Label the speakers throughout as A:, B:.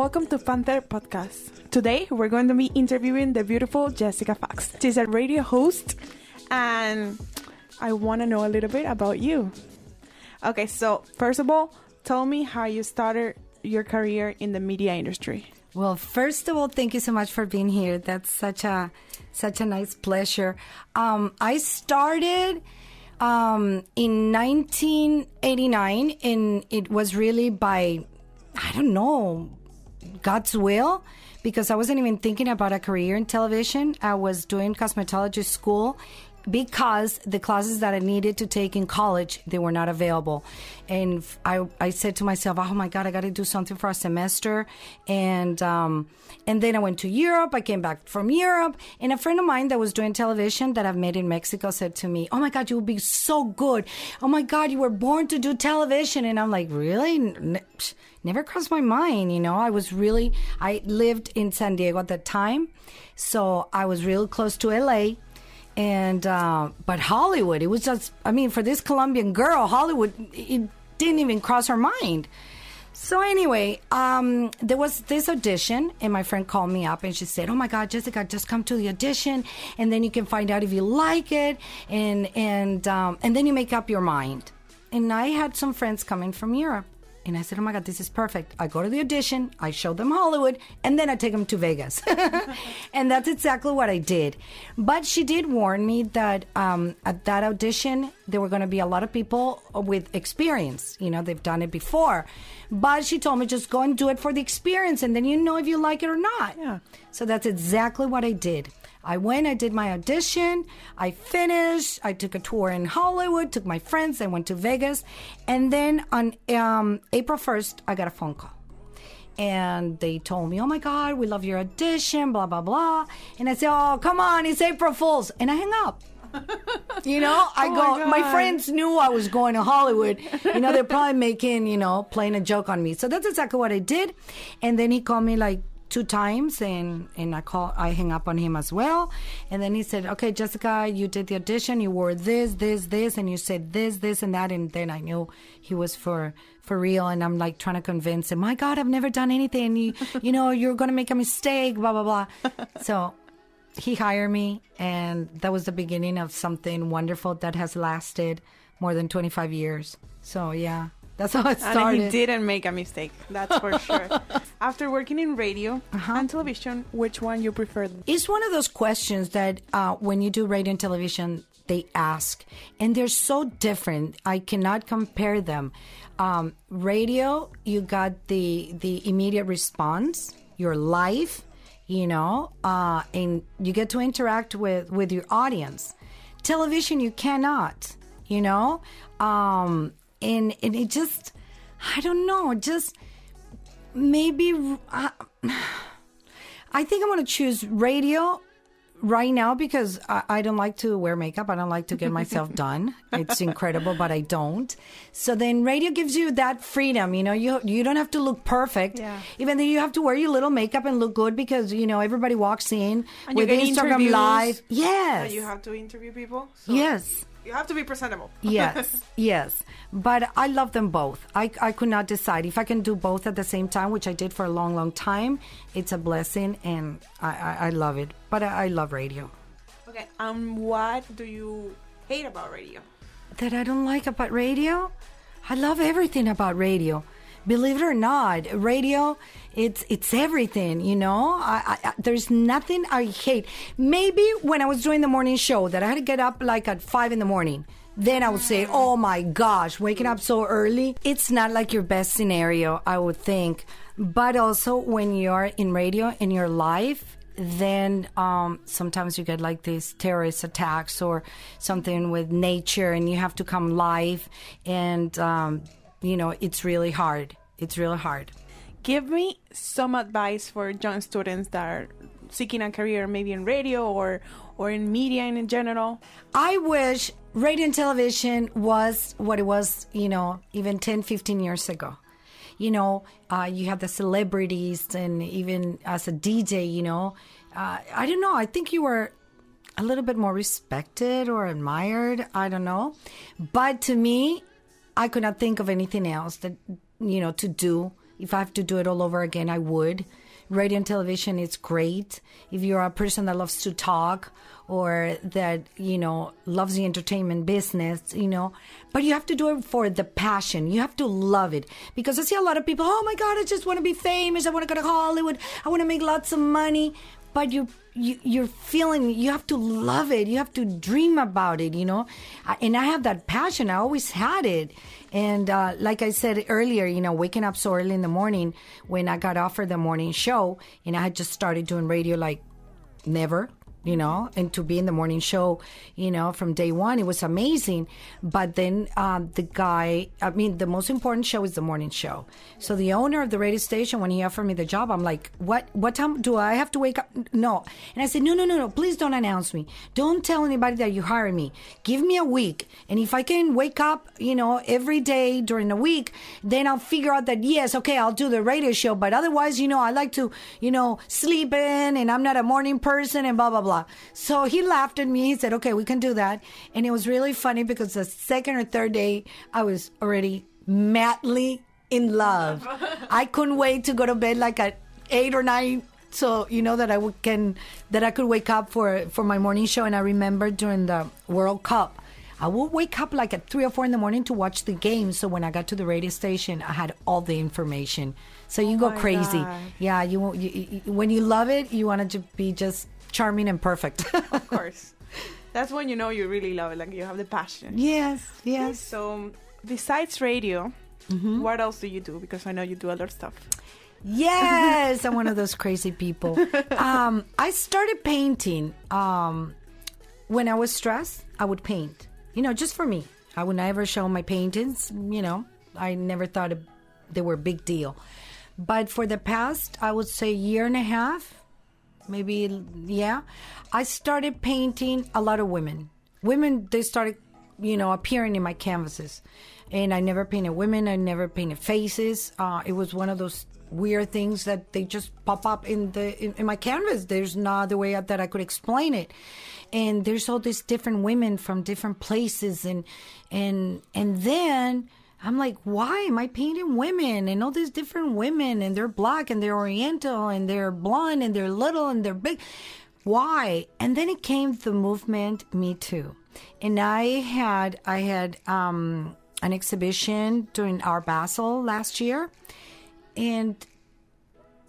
A: Welcome to Panther Podcast. Today we're going to be interviewing the beautiful Jessica Fox. She's a radio host, and I want to know a little bit about you. Okay, so first of all, tell me how you started your career in the media industry.
B: Well, first of all, thank you so much for being here. That's such a such a nice pleasure. Um, I started um, in 1989, and it was really by I don't know God's will because I wasn't even thinking about a career in television. I was doing cosmetology school because the classes that I needed to take in college they were not available, and I I said to myself, oh my God, I got to do something for a semester, and um, and then I went to Europe. I came back from Europe, and a friend of mine that was doing television that I've met in Mexico said to me, oh my God, you will be so good. Oh my God, you were born to do television, and I'm like, really? Never crossed my mind, you know. I was really I lived in San Diego at that time, so I was real close to LA and uh, but Hollywood, it was just I mean, for this Colombian girl, Hollywood it didn't even cross her mind. So anyway, um, there was this audition, and my friend called me up and she said, "Oh my God, Jessica, just come to the audition, and then you can find out if you like it, and and um, and then you make up your mind." And I had some friends coming from Europe, and I said, Oh my God, this is perfect. I go to the audition, I show them Hollywood, and then I take them to Vegas. and that's exactly what I did. But she did warn me that um, at that audition, there were going to be a lot of people with experience. You know, they've done it before. But she told me just go and do it for the experience, and then you know if you like it or not.
A: Yeah.
B: So that's exactly what I did. I went, I did my audition, I finished, I took a tour in Hollywood, took my friends, I went to Vegas, and then on um, April 1st, I got a phone call. And they told me, oh my God, we love your audition, blah, blah, blah. And I said, oh, come on, it's April Fool's. And I hang up. you know, I
A: Oh
B: go,
A: my
B: my, friends knew I was going to Hollywood. You know, they're probably making, you know, playing a joke on me. So that's exactly what I did. And then he called me like two times and, and I call, I hang up on him as well. And then he said, okay, Jessica, you did the audition. You wore this, this, this, and you said this, this, and that. And then I knew he was for, for real. And I'm like trying to convince him, my God, I've never done anything. You, you know, you're going to make a mistake, blah, blah, blah. So he hired me and that was the beginning of something wonderful that has lasted more than 25 years so yeah that's how it
A: And
B: started
A: he didn't make a mistake, that's for sure. After working in radio
B: Uh-huh.
A: and television, which one you prefer?
B: it's one of those questions that uh, when you do radio and television they ask and they're so different i cannot compare them um, radio you got the the immediate response your life you know uh, and you get to interact with with your audience television you cannot you know um, and and it just i don't know just maybe uh, I think I'm going to choose radio right now because I, I don't like to wear makeup. I don't like to get myself done. It's incredible, but I don't. So then radio gives you that freedom. You know, you you don't have to look perfect.
A: Yeah.
B: Even though you have to wear your little makeup and look good because you know everybody walks in
A: And
B: with Instagram Live. Yes.
A: you have to interview people. So
B: yes.
A: You have to be presentable.
B: yes, yes. But I love them both. I, I could not decide. If I can do both at the same time, which I did for a long, long time, it's a blessing and I, I, I love it. But I, I love radio.
A: Okay, um, what do you hate about radio?
B: That I don't like about radio? I love everything about radio. Believe it or not, radio, it's it's everything, you know? I, I, there's nothing I hate. Maybe when I was doing the morning show that I had to get up like at five in the morning. Then I would say, oh my gosh, waking up so early. It's not like your best scenario, I would think. But also when you're in radio in your life, then um, sometimes you get like these terrorist attacks or something with nature and you have to come live and um, you know it's really hard it's really hard.
A: Give me some advice for young students that are seeking a career maybe in radio or or in media in general.
B: i wish radio and television was what it was you know even 10 15 years ago. You know uh, you have the celebrities and even as a dj you know uh, i don't know i think you were a little bit more respected or admired i don't know. But to me i could not think of anything else that you know to do If I have to do it all over again, I would. Radio and television is great. If you're a person that loves to talk or that, you know, loves the entertainment business, you know, but you have to do it for the passion. You have to love it. Because I see a lot of people, oh my God, I just want to be famous. I want to go to Hollywood. I want to make lots of money. But you, you, you're feeling, you have to love it. You have to dream about it, you know? And I have that passion. I always had it. And uh, like I said earlier, you know, waking up so early in the morning when I got offered the morning show and I had just started doing radio like never you know and to be in the morning show you know from day one it was amazing. But then um, the guy i mean the most important show is the morning show. So the owner of the radio station when he offered me the job i'm like what what time do i have to wake up? No. And i said no no no no please don't announce me. Don't tell anybody that you hire me. Give me a week. And if i can wake up you know every day during the week then i'll figure out that yes okay i'll do the radio show. But otherwise you know i like to you know sleep in and i'm not a morning person and blah blah blah so he laughed at me he said okay we can do that and it was really funny because the second or third day i was already madly in love i couldn't wait to go to bed like at eight or nine so you know that I would can that I could wake up for for my morning show. And I remember during the World Cup, I would wake up like at three or four in the morning to watch the game. So when I got to the radio station, I had all the information. So you go
A: Oh my
B: crazy.
A: God.
B: Yeah, you, won't- you, you when you love it, you want it to be just charming and perfect.
A: Of course. That's when you know you really love it, like you have the passion.
B: yes, yes.
A: So, besides radio,
B: Mm-hmm.
A: what else do you do? Because I know you do other stuff.
B: Yes, I'm one of those crazy people. Um, I started painting um, when I was stressed. I would paint, you know, just for me. I would never show my paintings. You know, I never thought they were a big deal. But for the past, I would say year and a half, maybe yeah, I started painting a lot of women. Women, they started, you know, appearing in my canvases, and I never painted women. I never painted faces. Uh, it was one of those weird things that they just pop up in the in, in my canvas. There's no other way that I could explain it. And there's all these different women from different places, and and and then. I'm like, why am I painting women and all these different women and they're black and they're oriental and they're blonde and they're little and they're big? Why? And then it came the movement Me Too. And I had I had um an exhibition during Art Basel last year and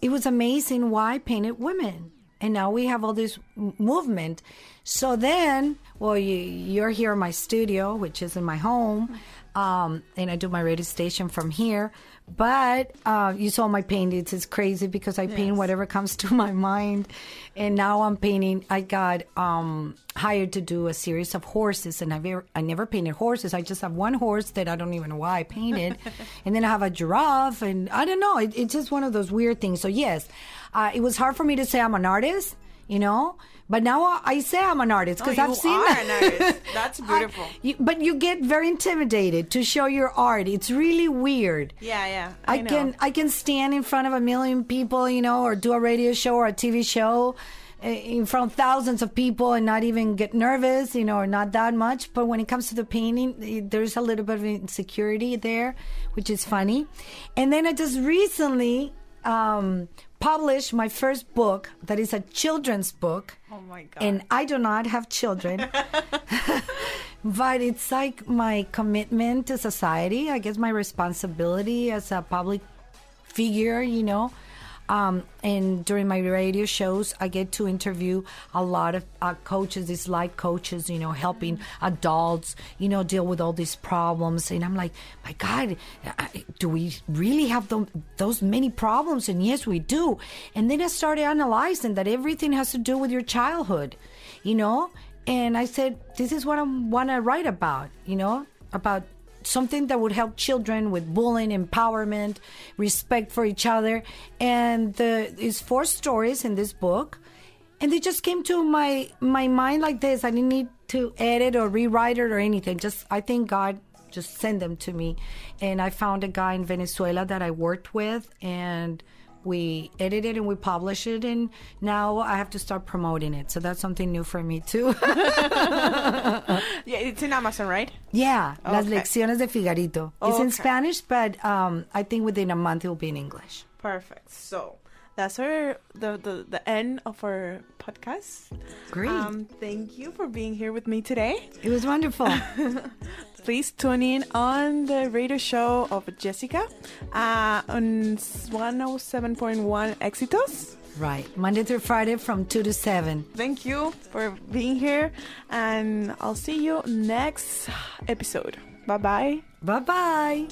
B: it was amazing why I painted women. And now we have all this movement. So then, well, you, you're here in my studio, which is in my home, um, and I do my radio station from here. But uh, you saw my paintings. It's crazy because I paint whatever comes to my mind. And now I'm painting. I got um, hired to do a series of horses, and I've ever, I never painted horses. I just have one horse that I don't even know why I painted, and then I have a giraffe, and I don't know. It, it's just one of those weird things. So yes, uh, it was hard for me to say I'm an artist, you know. But now I- I say I'm an artist because
A: Oh,
B: I've
A: you
B: seen
A: are
B: that.
A: an artist. That's beautiful.
B: You, but you get very intimidated to show your art. It's really weird.
A: Yeah, yeah.
B: I,
A: I,
B: can I can stand in front of a million people, you know, or do a radio show or a TV show uh, in front of thousands of people and not even get nervous, you know, or not that much. But when it comes to the painting, eh, there's a little bit of insecurity there, which is funny. And then I just recently um, published my first book that is a children's book.
A: Oh my god.
B: And I do not have children. but it's like my commitment to society, I guess my responsibility as a public figure, you know. Um, and during my radio shows, I get to interview a lot of uh, coaches, these life coaches, you know, helping adults, you know, deal with all these problems. And I'm like, my God, do we really have tho- those many problems? And yes, we do. And then I started analyzing that everything has to do with your childhood, you know. And I said, this is what I want to write about, you know, about something that would help children with bullying, empowerment, respect for each other. And the, it's four stories in this book. And they just came to my my mind like this. I didn't need to edit or rewrite it or anything. Just I think God just sent them to me. And I found a guy in Venezuela that I worked with and we edit it and we publish it, and now I have to start promoting it. So that's something new for me too.
A: Yeah, it's in Amazon, right?
B: yeah, Las Lecciones de Figarito. It's in Spanish, but um, I think within a month it will be in English.
A: Perfect. So that's our the the, the end of our podcast.
B: Great.
A: Um, thank you for being here with me today.
B: it was wonderful.
A: Please tune in on the radio show of Jessica uh, on 107.1 Éxitos.
B: right. Monday through Friday from 2 to 7.
A: Thank you for being here, and I'll see you next episode. Bye bye.
B: Bye bye.